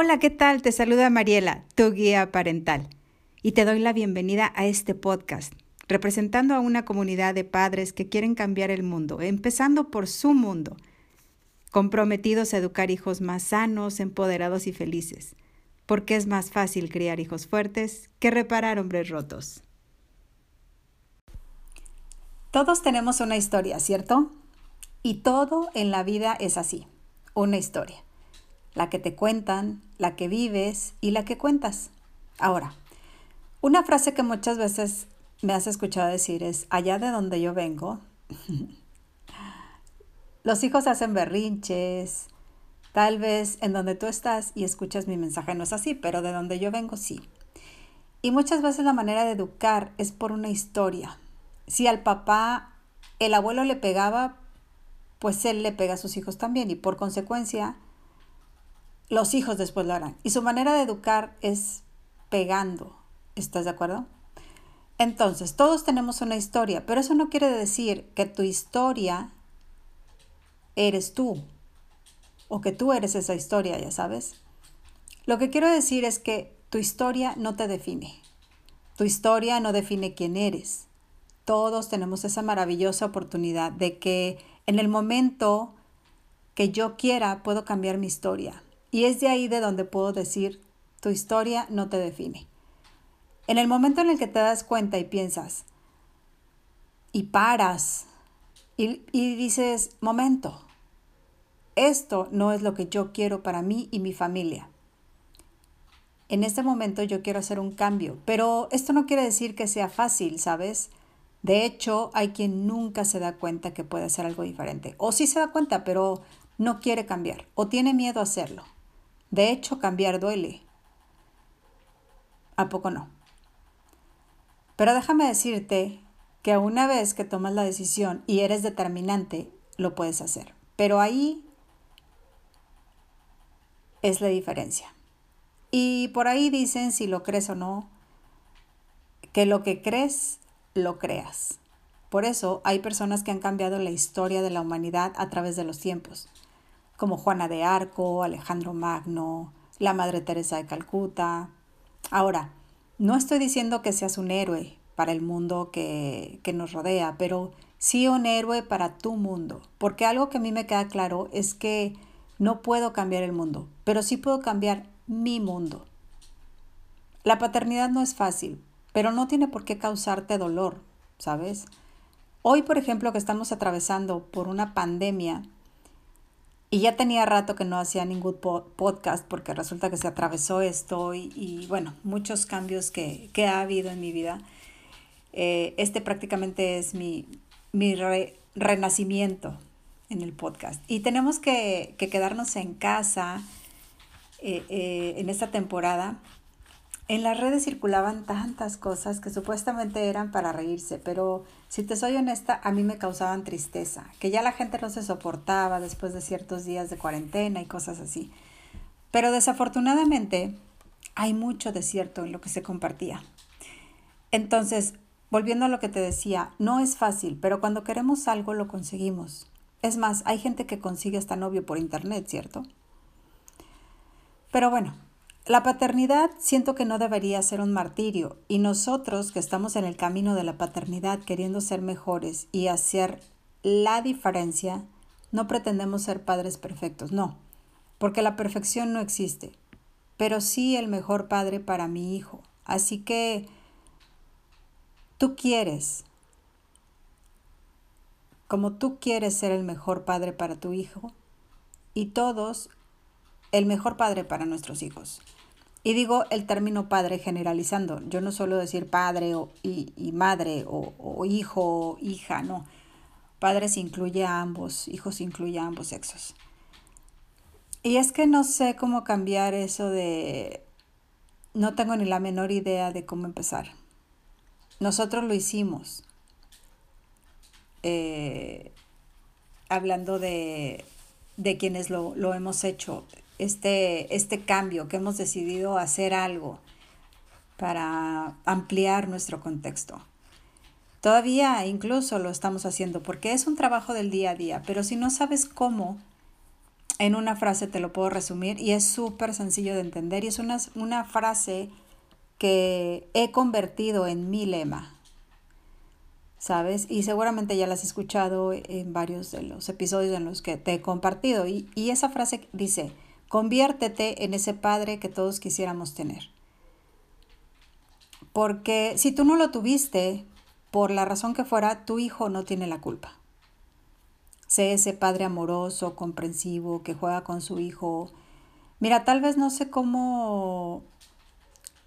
Hola, ¿qué tal? Te saluda Mariela, tu guía parental, y te doy la bienvenida a este podcast, representando a una comunidad de padres que quieren cambiar el mundo, empezando por su mundo, comprometidos a educar hijos más sanos, empoderados y felices, porque es más fácil criar hijos fuertes que reparar hombres rotos. Todos tenemos una historia, ¿cierto? Y todo en la vida es así, una historia la que te cuentan, la que vives y la que cuentas. Ahora, una frase que muchas veces me has escuchado decir es, allá de donde yo vengo, los hijos hacen berrinches, tal vez en donde tú estás y escuchas mi mensaje no es así, pero de donde yo vengo sí. Y muchas veces la manera de educar es por una historia. Si al papá el abuelo le pegaba, pues él le pega a sus hijos también y por consecuencia los hijos después lo harán. Y su manera de educar es pegando. ¿Estás de acuerdo? Entonces, todos tenemos una historia, pero eso no quiere decir que tu historia eres tú o que tú eres esa historia, ya sabes. Lo que quiero decir es que tu historia no te define. Tu historia no define quién eres. Todos tenemos esa maravillosa oportunidad de que en el momento que yo quiera puedo cambiar mi historia. Y es de ahí de donde puedo decir, tu historia no te define. En el momento en el que te das cuenta y piensas, y paras, y, y dices, momento, esto no es lo que yo quiero para mí y mi familia. En este momento yo quiero hacer un cambio, pero esto no quiere decir que sea fácil, ¿sabes? De hecho, hay quien nunca se da cuenta que puede hacer algo diferente. O sí se da cuenta, pero no quiere cambiar o tiene miedo a hacerlo. De hecho, cambiar duele. ¿A poco no? Pero déjame decirte que una vez que tomas la decisión y eres determinante, lo puedes hacer. Pero ahí es la diferencia. Y por ahí dicen, si lo crees o no, que lo que crees, lo creas. Por eso hay personas que han cambiado la historia de la humanidad a través de los tiempos como Juana de Arco, Alejandro Magno, la Madre Teresa de Calcuta. Ahora, no estoy diciendo que seas un héroe para el mundo que, que nos rodea, pero sí un héroe para tu mundo, porque algo que a mí me queda claro es que no puedo cambiar el mundo, pero sí puedo cambiar mi mundo. La paternidad no es fácil, pero no tiene por qué causarte dolor, ¿sabes? Hoy, por ejemplo, que estamos atravesando por una pandemia, y ya tenía rato que no hacía ningún podcast porque resulta que se atravesó esto y, bueno, muchos cambios que, ha habido en mi vida. Eh, este prácticamente es mi, mi renacimiento en el podcast. Y tenemos que, quedarnos en casa eh, eh, en esta temporada en las redes circulaban tantas cosas que supuestamente eran para reírse, pero si te soy honesta, a mí me causaban tristeza, que ya la gente no se soportaba después de ciertos días de cuarentena y cosas así. Pero desafortunadamente hay mucho desierto en lo que se compartía. Entonces, volviendo a lo que te decía, no es fácil, pero cuando queremos algo lo conseguimos. Es más, hay gente que consigue hasta novio por internet, ¿cierto? Pero bueno, la paternidad siento que no debería ser un martirio y nosotros que estamos en el camino de la paternidad queriendo ser mejores y hacer la diferencia, no pretendemos ser padres perfectos, no, porque la perfección no existe, pero sí el mejor padre para mi hijo. Así que tú quieres, como tú quieres ser el mejor padre para tu hijo y todos el mejor padre para nuestros hijos. Y digo el término padre generalizando. Yo no suelo decir padre o, y, madre o, hijo o hija, no. Padres incluye a ambos, hijos incluye a ambos sexos. Y es que no sé cómo cambiar eso de... No tengo ni la menor idea de cómo empezar. Nosotros lo hicimos. Eh, hablando de, de quienes lo, lo hemos hecho este, este cambio, que hemos decidido hacer algo para ampliar nuestro contexto. Todavía incluso lo estamos haciendo porque es un trabajo del día a día, pero si no sabes cómo, en una frase te lo puedo resumir y es súper sencillo de entender y es una, una frase que he convertido en mi lema. ¿Sabes? Y seguramente ya la has escuchado en varios de los episodios en los que te he compartido. Y, y esa frase dice, conviértete en ese padre que todos quisiéramos tener. Porque si tú no lo tuviste, por la razón que fuera, tu hijo no tiene la culpa. Sé ese padre amoroso, comprensivo, que juega con su hijo. Mira, tal vez no sé cómo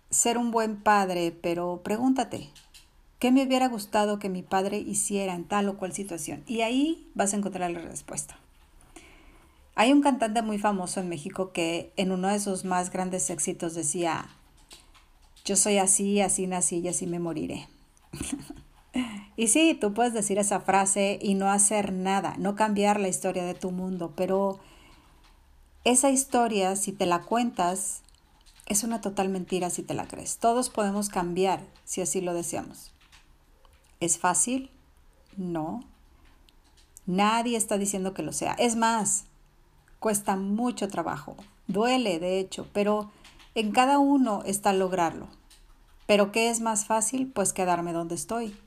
ser un buen padre, pero pregúntate, ¿qué me hubiera gustado que mi padre hiciera en tal o cual situación? Y ahí vas a encontrar la respuesta. Hay un cantante muy famoso en México que en uno de sus más grandes éxitos decía, yo soy así, así nací y así me moriré. y sí, tú puedes decir esa frase y no hacer nada, no cambiar la historia de tu mundo, pero esa historia, si te la cuentas, es una total mentira si te la crees. Todos podemos cambiar si así lo deseamos. ¿Es fácil? No. Nadie está diciendo que lo sea. Es más, cuesta mucho trabajo. Duele, de hecho, pero en cada uno está lograrlo. Pero ¿qué es más fácil? Pues quedarme donde estoy.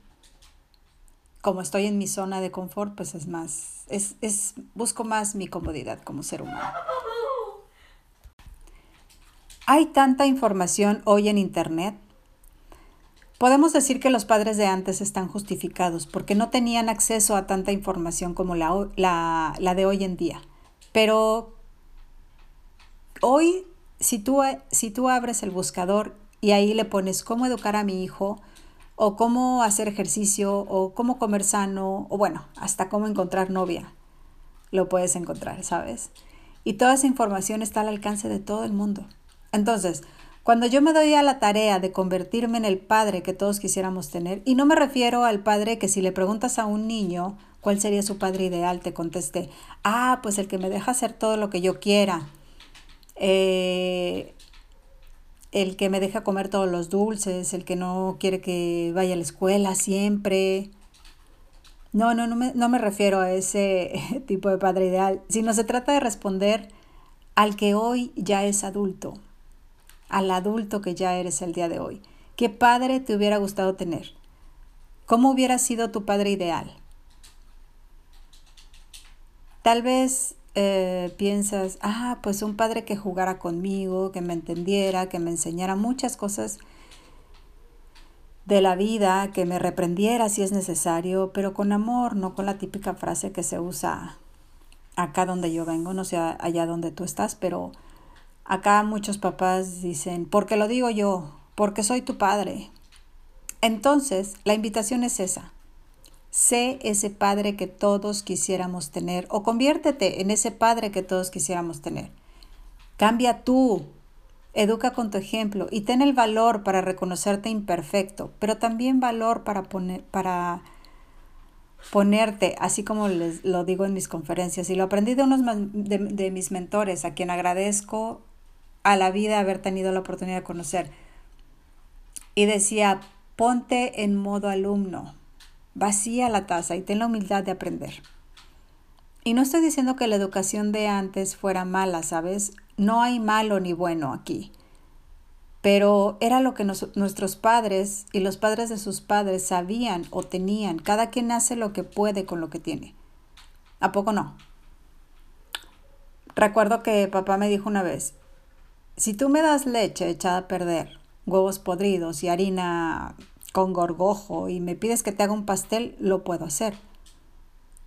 Como estoy en mi zona de confort, pues es más, es, es busco más mi comodidad como ser humano. Hay tanta información hoy en Internet. Podemos decir que los padres de antes están justificados porque no tenían acceso a tanta información como la, la, la de hoy en día. Pero hoy si tú, si tú abres el buscador y ahí le pones cómo educar a mi hijo, o cómo hacer ejercicio, o cómo comer sano, o bueno, hasta cómo encontrar novia, lo puedes encontrar, ¿sabes? Y toda esa información está al alcance de todo el mundo. Entonces, cuando yo me doy a la tarea de convertirme en el padre que todos quisiéramos tener, y no me refiero al padre que si le preguntas a un niño cuál sería su padre ideal, te conteste, ah, pues el que me deja hacer todo lo que yo quiera, eh, el que me deja comer todos los dulces, el que no quiere que vaya a la escuela siempre. No, no, no me, no me refiero a ese tipo de padre ideal, sino se trata de responder al que hoy ya es adulto, al adulto que ya eres el día de hoy. ¿Qué padre te hubiera gustado tener? ¿Cómo hubiera sido tu padre ideal? Tal vez eh, piensas, ah, pues un padre que jugara conmigo, que me entendiera, que me enseñara muchas cosas de la vida, que me reprendiera si es necesario, pero con amor, no con la típica frase que se usa acá donde yo vengo, no sé allá donde tú estás, pero acá muchos papás dicen, porque lo digo yo, porque soy tu padre. Entonces, la invitación es esa. Sé ese padre que todos quisiéramos tener o conviértete en ese padre que todos quisiéramos tener. Cambia tú, educa con tu ejemplo y ten el valor para reconocerte imperfecto, pero también valor para, poner, para ponerte, así como les lo digo en mis conferencias, y lo aprendí de unos de, de mis mentores, a quien agradezco a la vida haber tenido la oportunidad de conocer. Y decía, ponte en modo alumno Vacía la taza y ten la humildad de aprender. Y no estoy diciendo que la educación de antes fuera mala, ¿sabes? No hay malo ni bueno aquí. Pero era lo que nuestros padres y los padres de sus padres sabían o tenían. Cada quien hace lo que puede con lo que tiene. ¿A poco no? Recuerdo que papá me dijo una vez, si tú me das leche echada a perder, huevos podridos y harina con gorgojo y me pides que te haga un pastel, lo puedo hacer.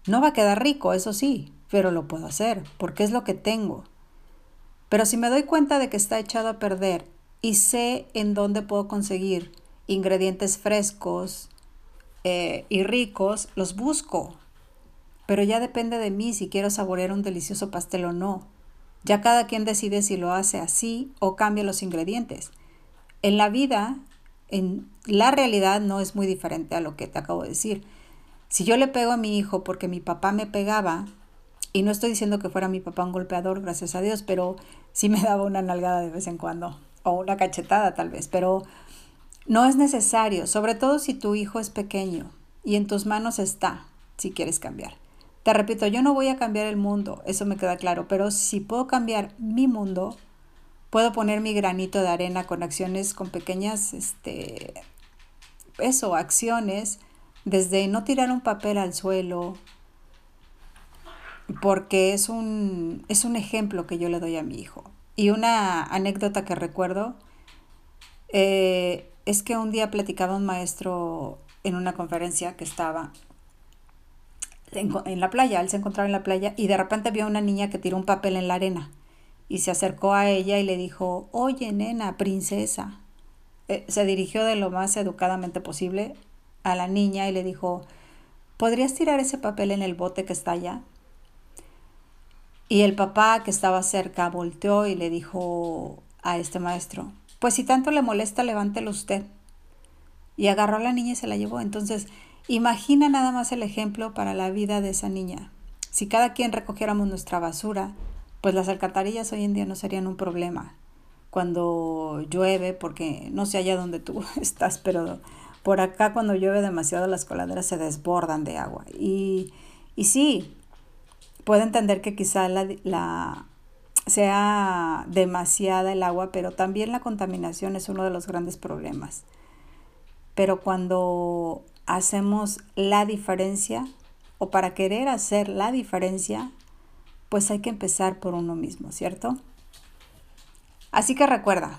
No va a quedar rico, eso sí, pero lo puedo hacer, porque es lo que tengo. Pero si me doy cuenta de que está echado a perder y sé en dónde puedo conseguir ingredientes frescos eh, y ricos, los busco. Pero ya depende de mí si quiero saborear un delicioso pastel o no. Ya cada quien decide si lo hace así o cambia los ingredientes. En la vida en la realidad no es muy diferente a lo que te acabo de decir. Si yo le pego a mi hijo porque mi papá me pegaba, y no estoy diciendo que fuera mi papá un golpeador, gracias a Dios, pero sí me daba una nalgada de vez en cuando, o una cachetada tal vez, pero no es necesario, sobre todo si tu hijo es pequeño y en tus manos está, si quieres cambiar. Te repito, yo no voy a cambiar el mundo, eso me queda claro, pero si puedo cambiar mi mundo, puedo poner mi granito de arena con acciones, con pequeñas, este, eso, acciones, desde no tirar un papel al suelo, porque es un, es un ejemplo que yo le doy a mi hijo. Y una anécdota que recuerdo eh, es que un día platicaba un maestro en una conferencia que estaba en, en, la playa, él se encontraba en la playa y de repente vio a una niña que tiró un papel en la arena y se acercó a ella y le dijo, oye nena, princesa. Eh, se dirigió de lo más educadamente posible a la niña y le dijo, ¿podrías tirar ese papel en el bote que está allá? Y el papá que estaba cerca volteó y le dijo a este maestro, pues si tanto le molesta, levántelo usted. Y agarró a la niña y se la llevó. Entonces, imagina nada más el ejemplo para la vida de esa niña. Si cada quien recogiéramos nuestra basura, pues las alcantarillas hoy en día no serían un problema. Cuando llueve, porque no sé allá donde tú estás, pero por acá cuando llueve demasiado las coladeras se desbordan de agua. Y, y sí, puedo entender que quizá la, la, sea demasiada el agua, pero también la contaminación es uno de los grandes problemas. Pero cuando hacemos la diferencia, o para querer hacer la diferencia, pues hay que empezar por uno mismo, ¿cierto? Así que recuerda,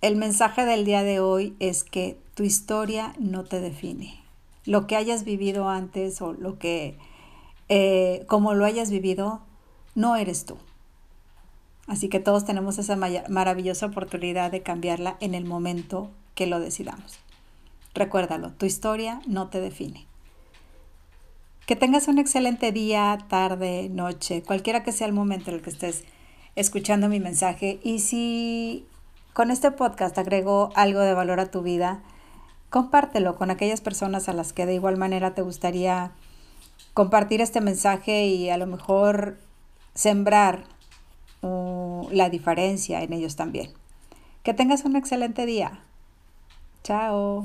el mensaje del día de hoy es que tu historia no te define. Lo que hayas vivido antes o lo que, eh, como lo hayas vivido, no eres tú. Así que todos tenemos esa maravillosa oportunidad de cambiarla en el momento que lo decidamos. Recuérdalo, tu historia no te define. Que tengas un excelente día, tarde, noche, cualquiera que sea el momento en el que estés escuchando mi mensaje. Y si con este podcast agrego algo de valor a tu vida, compártelo con aquellas personas a las que de igual manera te gustaría compartir este mensaje y a lo mejor sembrar uh, la diferencia en ellos también. Que tengas un excelente día. Chao.